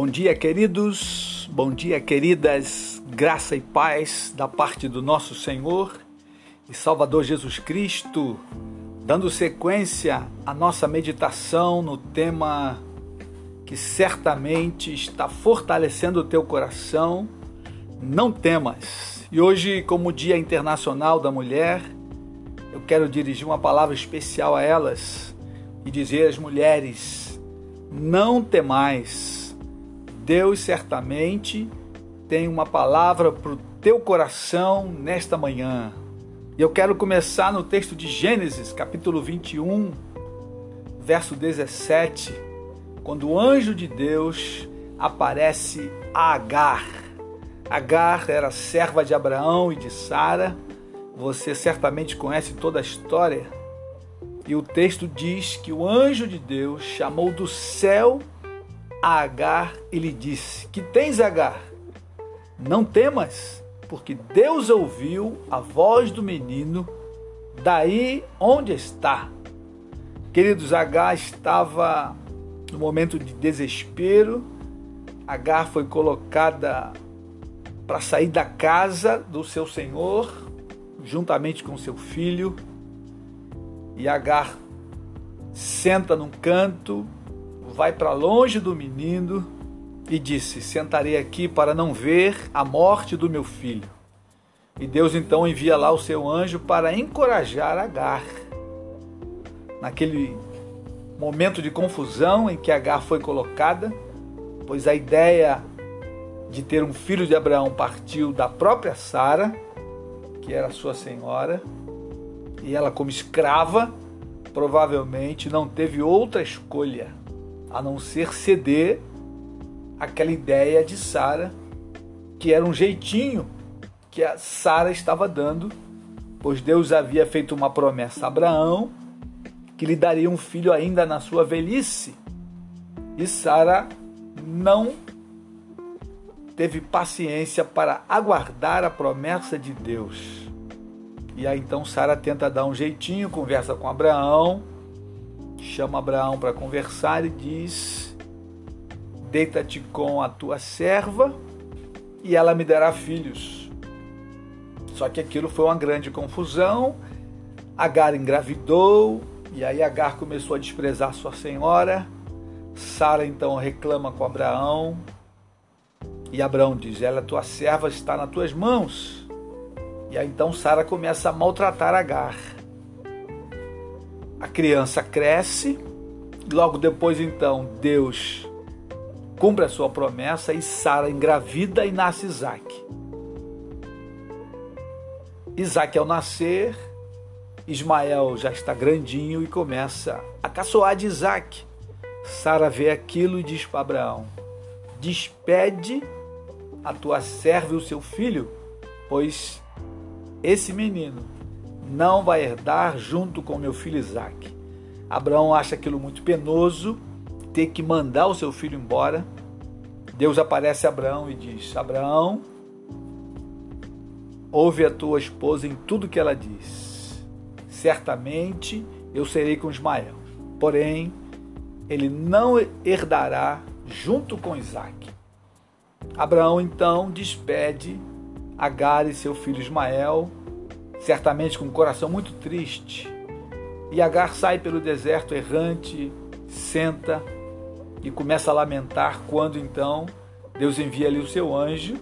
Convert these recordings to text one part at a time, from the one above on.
Bom dia, queridos. Bom dia, queridas. Graça e paz da parte do nosso Senhor e Salvador Jesus Cristo, dando sequência à nossa meditação no tema que certamente está fortalecendo o teu coração. Não temas. E hoje, como Dia Internacional da Mulher, eu quero dirigir uma palavra especial a elas e dizer às mulheres: não temais Deus certamente tem uma palavra para o teu coração nesta manhã. E eu quero começar no texto de Gênesis, capítulo 21, verso 17, quando o anjo de Deus aparece a Agar. Agar era serva de Abraão e de Sara. Você certamente conhece toda a história. E o texto diz que o anjo de Deus chamou do céu a Agar e lhe disse: Que tens, Agar? Não temas, porque Deus ouviu a voz do menino daí onde está. Queridos, Agar estava no momento de desespero. Agar foi colocada para sair da casa do seu senhor, juntamente com seu filho. E Agar senta num canto, vai para longe do menino e disse: Sentarei aqui para não ver a morte do meu filho. E Deus então envia lá o seu anjo para encorajar Agar. Naquele momento de confusão em que Agar foi colocada, pois a ideia de ter um filho de Abraão partiu da própria Sara, que era sua senhora, e ela, como escrava, provavelmente não teve outra escolha a não ser ceder aquela ideia de Sara, que era um jeitinho que a Sara estava dando, pois Deus havia feito uma promessa a Abraão que lhe daria um filho ainda na sua velhice. E Sara não teve paciência para aguardar a promessa de Deus. E aí então Sara tenta dar um jeitinho, conversa com Abraão, chama Abraão para conversar e diz: Deita-te com a tua serva e ela me dará filhos. Só que aquilo foi uma grande confusão. Agar engravidou e aí Agar começou a desprezar sua senhora. Sara então reclama com Abraão e Abraão diz: Ela, tua serva, está nas tuas mãos. E aí então Sara começa a maltratar Agar a criança cresce, logo depois então Deus cumpre a sua promessa e Sara engravida e nasce Isaac. Isaac ao nascer, Ismael já está grandinho e começa a caçoar de Isaac. Sara vê aquilo e diz para Abraão: Despede a tua serva e o seu filho, pois esse menino não vai herdar junto com meu filho Isaac. Abraão acha aquilo muito penoso, ter que mandar o seu filho embora. Deus aparece a Abraão e diz: Abraão, ouve a tua esposa em tudo que ela diz. Certamente eu serei com Ismael, porém ele não herdará junto com Isaac. Abraão então despede Agar e seu filho Ismael certamente com um coração muito triste. E Agar sai pelo deserto errante, senta e começa a lamentar quando então Deus envia ali o seu anjo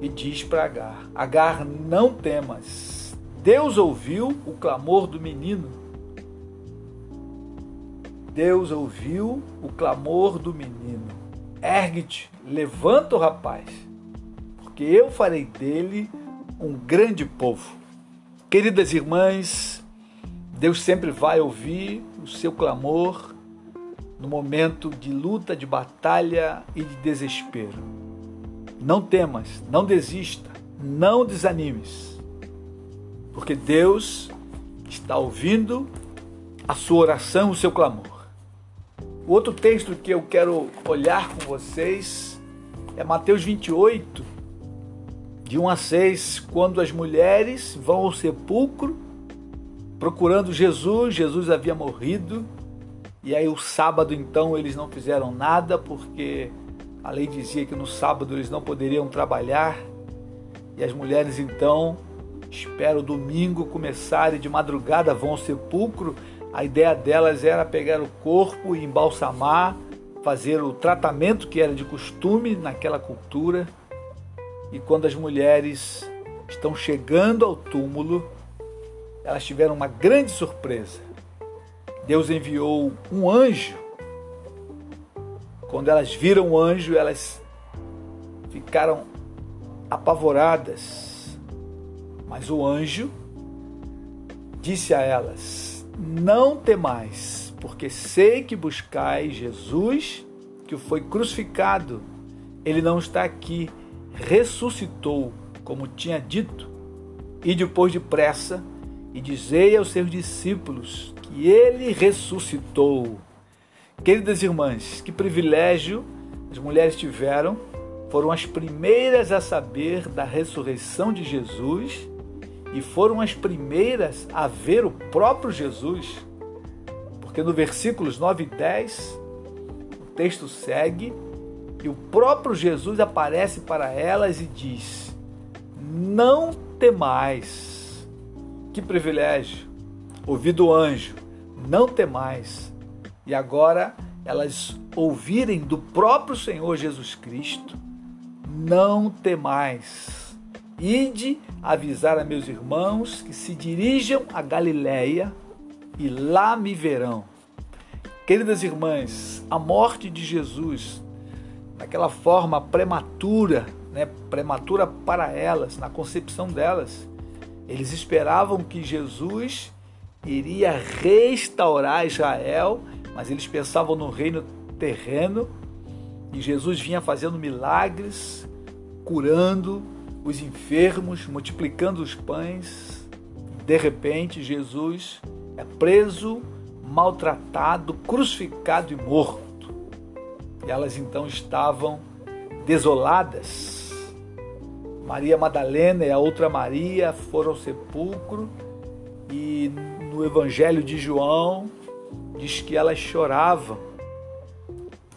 e diz para Agar: Agar, não temas. Deus ouviu o clamor do menino. Deus ouviu o clamor do menino. Ergue-te, levanta o rapaz, porque eu farei dele um grande povo. Queridas irmãs, Deus sempre vai ouvir o seu clamor no momento de luta, de batalha e de desespero. Não temas, não desista, não desanimes, porque Deus está ouvindo a sua oração, o seu clamor. O outro texto que eu quero olhar com vocês é Mateus 28, de 1 a 6, quando as mulheres vão ao sepulcro procurando Jesus, Jesus havia morrido, E aí o sábado então eles não fizeram nada porque a lei dizia que no sábado eles não poderiam trabalhar. E as mulheres então esperam o domingo começar e de madrugada vão ao sepulcro. A ideia delas era pegar o corpo e embalsamar, fazer o tratamento que era de costume naquela cultura. E quando as mulheres estão chegando ao túmulo, elas tiveram uma grande surpresa. Deus enviou um anjo. Quando elas viram o anjo, elas ficaram apavoradas. Mas o anjo disse a elas: Não temais, porque sei que buscais Jesus, que foi crucificado. Ele não está aqui, ressuscitou, como tinha dito. E depois depressa, e dizei aos seus discípulos que ele ressuscitou. Queridas irmãs, que privilégio as mulheres tiveram, foram as primeiras a saber da ressurreição de Jesus e foram as primeiras a ver o próprio Jesus. Porque no versículos 9 e 10, o texto segue e o próprio Jesus aparece para elas e diz: Não temais que privilégio! Ouvir do anjo, não temais. E agora elas ouvirem do próprio Senhor Jesus Cristo, não temais. Ide avisar a meus irmãos que se dirijam a Galiléia e lá me verão. Queridas irmãs, a morte de Jesus, naquela forma prematura, né, prematura para elas, na concepção delas, eles esperavam que Jesus iria restaurar Israel, mas eles pensavam no reino terreno e Jesus vinha fazendo milagres, curando os enfermos, multiplicando os pães. De repente, Jesus é preso, maltratado, crucificado e morto. Elas então estavam desoladas Maria Madalena e a outra Maria foram ao sepulcro e no Evangelho de João diz que elas choravam.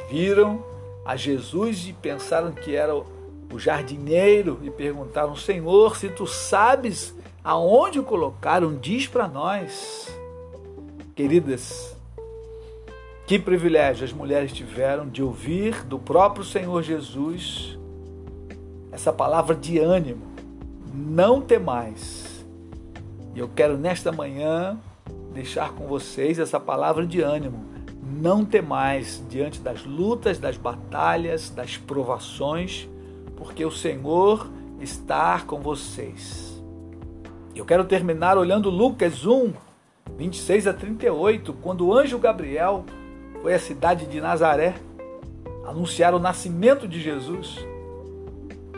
Viram a Jesus e pensaram que era o jardineiro e perguntaram: Senhor, se tu sabes aonde o colocaram, diz para nós. Queridas, que privilégio as mulheres tiveram de ouvir do próprio Senhor Jesus essa palavra de ânimo. Não temais. E eu quero nesta manhã deixar com vocês essa palavra de ânimo. Não temais diante das lutas, das batalhas, das provações, porque o Senhor está com vocês. Eu quero terminar olhando Lucas 1, 26 a 38, quando o anjo Gabriel foi à cidade de Nazaré anunciar o nascimento de Jesus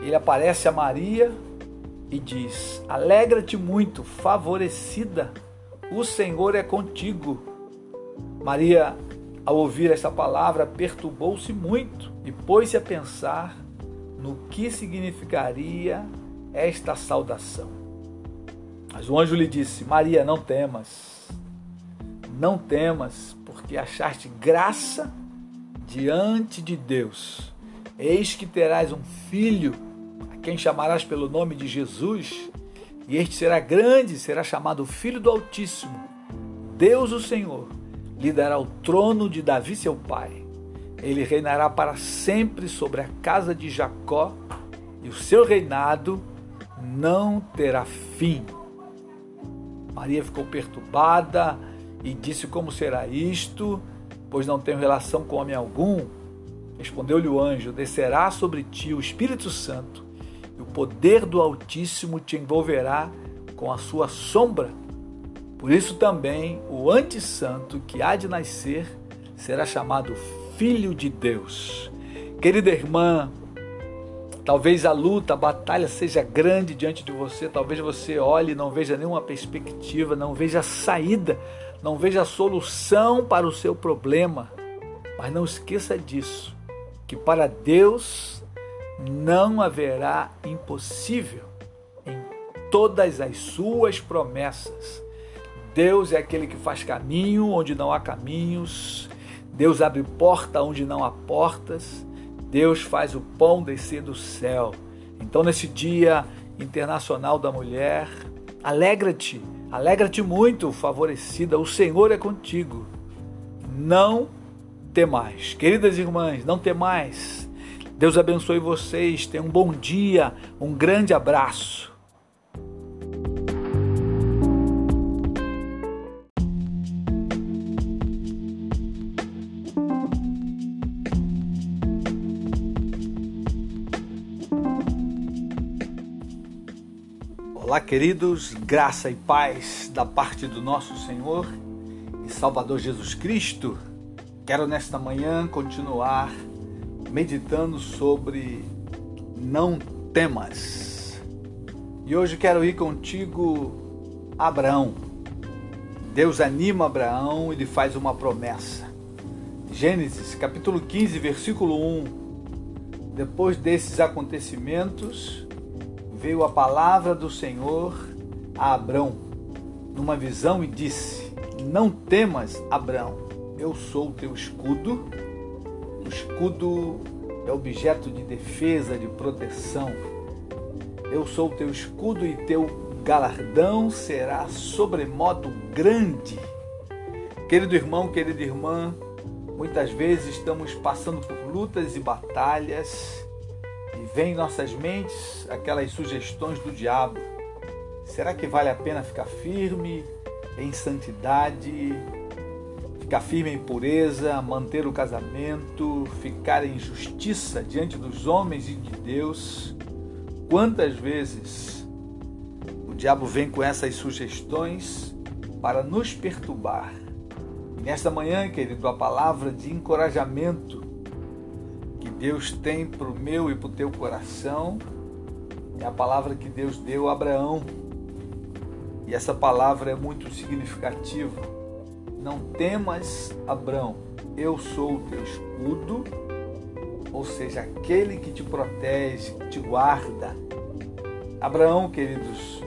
ele aparece a Maria e diz: Alegra-te muito, favorecida, o Senhor é contigo. Maria, ao ouvir essa palavra, perturbou-se muito e pôs-se a pensar no que significaria esta saudação. Mas o anjo lhe disse: Maria, não temas, não temas, porque achaste graça diante de Deus. Eis que terás um filho quem chamarás pelo nome de Jesus, e este será grande, será chamado Filho do Altíssimo. Deus, o Senhor, lhe dará o trono de Davi, seu pai. Ele reinará para sempre sobre a casa de Jacó, e o seu reinado não terá fim. Maria ficou perturbada e disse: Como será isto? Pois não tenho relação com homem algum. Respondeu-lhe o anjo: Descerá sobre ti o Espírito Santo e o poder do Altíssimo te envolverá com a sua sombra. Por isso também o antissanto que há de nascer será chamado Filho de Deus. Querida irmã, talvez a luta, a batalha seja grande diante de você, talvez você olhe e não veja nenhuma perspectiva, não veja saída, não veja solução para o seu problema. Mas não esqueça disso, que para Deus não haverá impossível em todas as suas promessas. Deus é aquele que faz caminho onde não há caminhos, Deus abre porta onde não há portas. Deus faz o pão descer do céu. Então, nesse Dia Internacional da Mulher, alegra-te, alegra-te muito, favorecida. O Senhor é contigo. Não temais. Queridas irmãs, não temais. Deus abençoe vocês. Tenham um bom dia. Um grande abraço. Olá, queridos, graça e paz da parte do nosso Senhor e Salvador Jesus Cristo. Quero nesta manhã continuar meditando sobre não temas. E hoje quero ir contigo Abraão. Deus anima Abraão e lhe faz uma promessa. Gênesis capítulo 15, versículo 1. Depois desses acontecimentos, veio a palavra do Senhor a Abrão numa visão e disse: Não temas, Abrão, eu sou o teu escudo. O escudo é objeto de defesa, de proteção. Eu sou o teu escudo e teu galardão será sobremodo grande. Querido irmão, querida irmã, muitas vezes estamos passando por lutas e batalhas Vem em nossas mentes aquelas sugestões do diabo. Será que vale a pena ficar firme em santidade, ficar firme em pureza, manter o casamento, ficar em justiça diante dos homens e de Deus? Quantas vezes o diabo vem com essas sugestões para nos perturbar? nesta manhã, querido, a palavra de encorajamento Deus tem para o meu e para o teu coração é a palavra que Deus deu a Abraão. E essa palavra é muito significativa. Não temas, Abraão, eu sou o teu escudo, ou seja, aquele que te protege, que te guarda. Abraão, queridos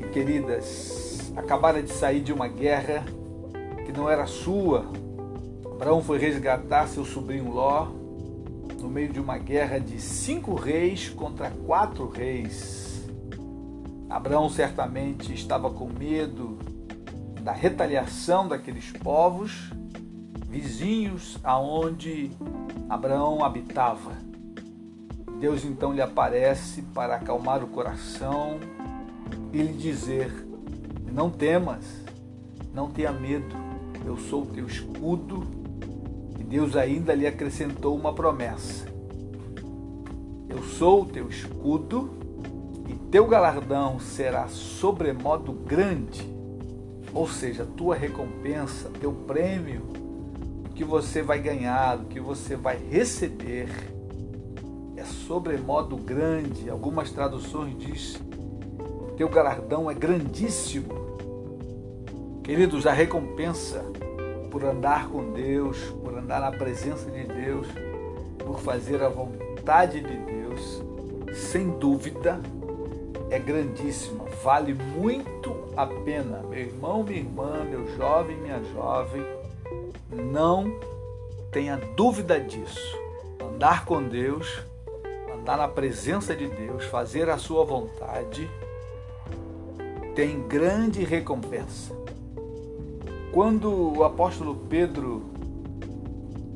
e queridas, acabara de sair de uma guerra que não era sua. Abraão foi resgatar seu sobrinho Ló no meio de uma guerra de cinco reis contra quatro reis. Abraão certamente estava com medo da retaliação daqueles povos vizinhos aonde Abraão habitava. Deus então lhe aparece para acalmar o coração e lhe dizer: Não temas, não tenha medo, eu sou o teu escudo Deus ainda lhe acrescentou uma promessa: Eu sou o teu escudo e teu galardão será sobremodo grande, ou seja, tua recompensa, teu prêmio, o que você vai ganhar, o que você vai receber é sobremodo grande. Algumas traduções diz: teu galardão é grandíssimo. Queridos, a recompensa por andar com Deus, por andar na presença de Deus, por fazer a vontade de Deus, sem dúvida, é grandíssima, vale muito a pena. Meu irmão, minha irmã, meu jovem, minha jovem, não tenha dúvida disso. Andar com Deus, andar na presença de Deus, fazer a sua vontade, tem grande recompensa. Quando o apóstolo Pedro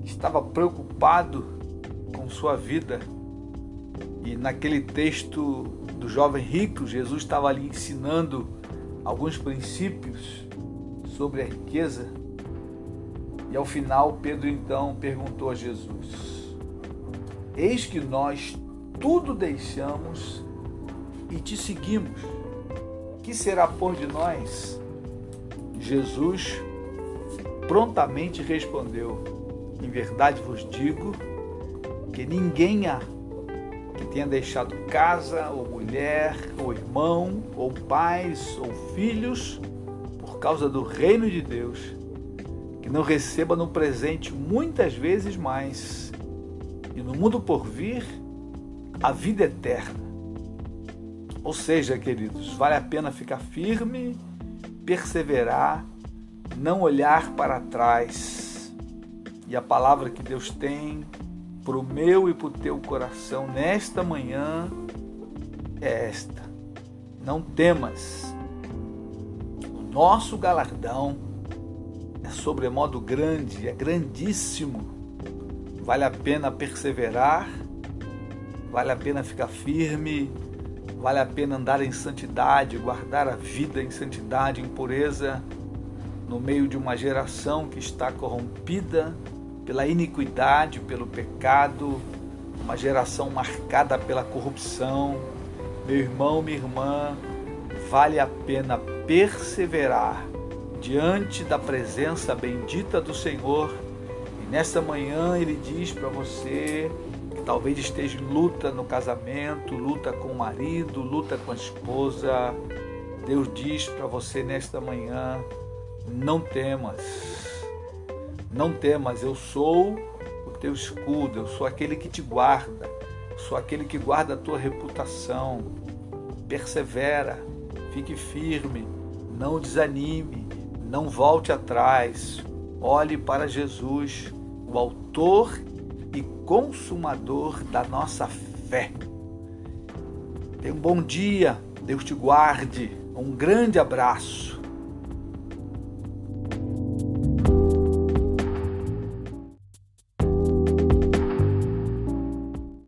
estava preocupado com sua vida, e naquele texto do jovem rico, Jesus estava ali ensinando alguns princípios sobre a riqueza. E ao final, Pedro então perguntou a Jesus: Eis que nós tudo deixamos e te seguimos. Que será por de nós? Jesus prontamente respondeu: Em verdade vos digo que ninguém há que tenha deixado casa, ou mulher, ou irmão, ou pais, ou filhos, por causa do reino de Deus, que não receba no presente muitas vezes mais, e no mundo por vir, a vida eterna. Ou seja, queridos, vale a pena ficar firme perseverar, não olhar para trás, E a palavra que Deus tem para o meu e para o teu coração nesta manhã é esta: Não temas, o nosso galardão é sobremodo grande, é grandíssimo. Vale a pena perseverar, vale a pena ficar firme, vale a pena andar em santidade, guardar a vida em santidade, em pureza, no meio de uma geração que está corrompida pela iniquidade, pelo pecado, uma geração marcada pela corrupção. Meu irmão, minha irmã, vale a pena perseverar diante da presença bendita do Senhor. E nesta manhã ele diz para você talvez esteja em luta no casamento, luta com o marido, luta com a esposa. Deus diz para você nesta manhã: não temas, não temas, eu sou o teu escudo, eu sou aquele que te guarda, sou aquele que guarda a tua reputação. Persevera, fique firme, não desanime, não volte atrás, olhe para Jesus, o Autor e Consumador da nossa fé. Tenha um bom dia, Deus te guarde, um grande abraço.